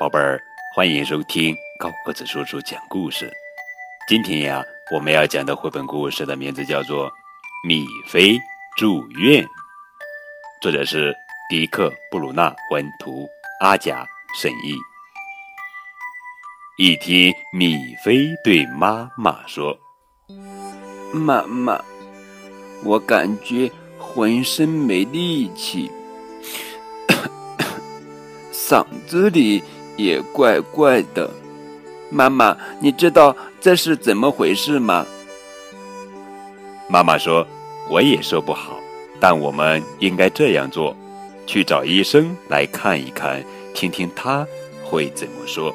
宝贝儿，欢迎收听高个子叔叔讲故事。今天呀，我们要讲的绘本故事的名字叫做《米菲住院》，作者是迪克·布鲁纳文图，阿贾审译。一天，米菲对妈妈说：“妈妈，我感觉浑身没力气，嗓子里……”也怪怪的，妈妈，你知道这是怎么回事吗？妈妈说：“我也说不好，但我们应该这样做，去找医生来看一看，听听他会怎么说。”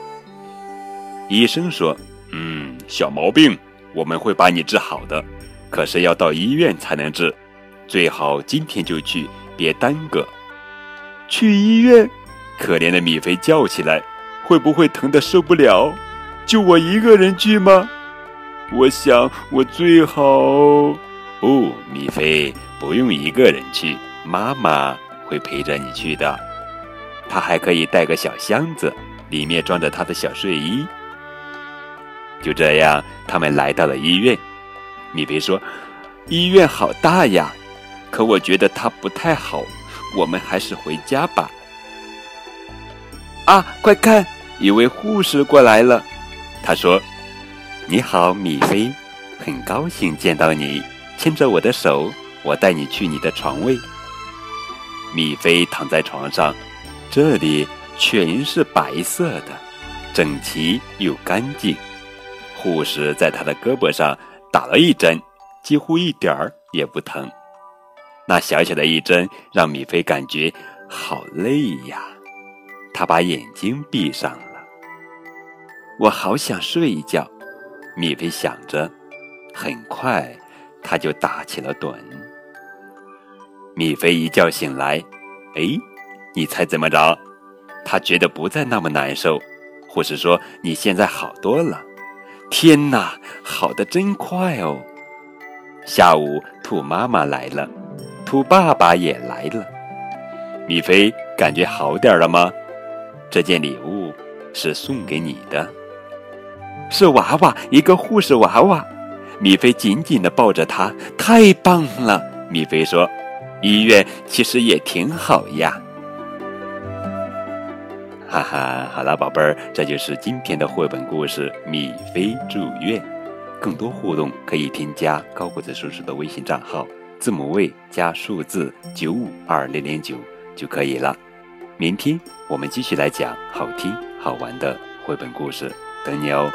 医生说：“嗯，小毛病，我们会把你治好的，可是要到医院才能治，最好今天就去，别耽搁。”去医院，可怜的米菲叫起来。会不会疼得受不了？就我一个人去吗？我想我最好不，米菲不用一个人去，妈妈会陪着你去的。她还可以带个小箱子，里面装着她的小睡衣。就这样，他们来到了医院。米菲说：“医院好大呀，可我觉得它不太好，我们还是回家吧。”啊，快看！一位护士过来了，他说：“你好，米菲，很高兴见到你。牵着我的手，我带你去你的床位。”米菲躺在床上，这里全是白色的，整齐又干净。护士在他的胳膊上打了一针，几乎一点儿也不疼。那小小的一针让米菲感觉好累呀。他把眼睛闭上了。我好想睡一觉，米菲想着。很快，他就打起了盹。米菲一觉醒来，哎，你猜怎么着？他觉得不再那么难受。护士说：“你现在好多了。”天哪，好的真快哦！下午，兔妈妈来了，兔爸爸也来了。米菲感觉好点了吗？这件礼物是送给你的，是娃娃，一个护士娃娃。米菲紧紧地抱着它，太棒了。米菲说：“医院其实也挺好呀。”哈哈，好了，宝贝儿，这就是今天的绘本故事《米菲住院》。更多互动可以添加高个子叔叔的微信账号，字母 V 加数字九五二零零九就可以了。明天我们继续来讲好听好玩的绘本故事，等你哦。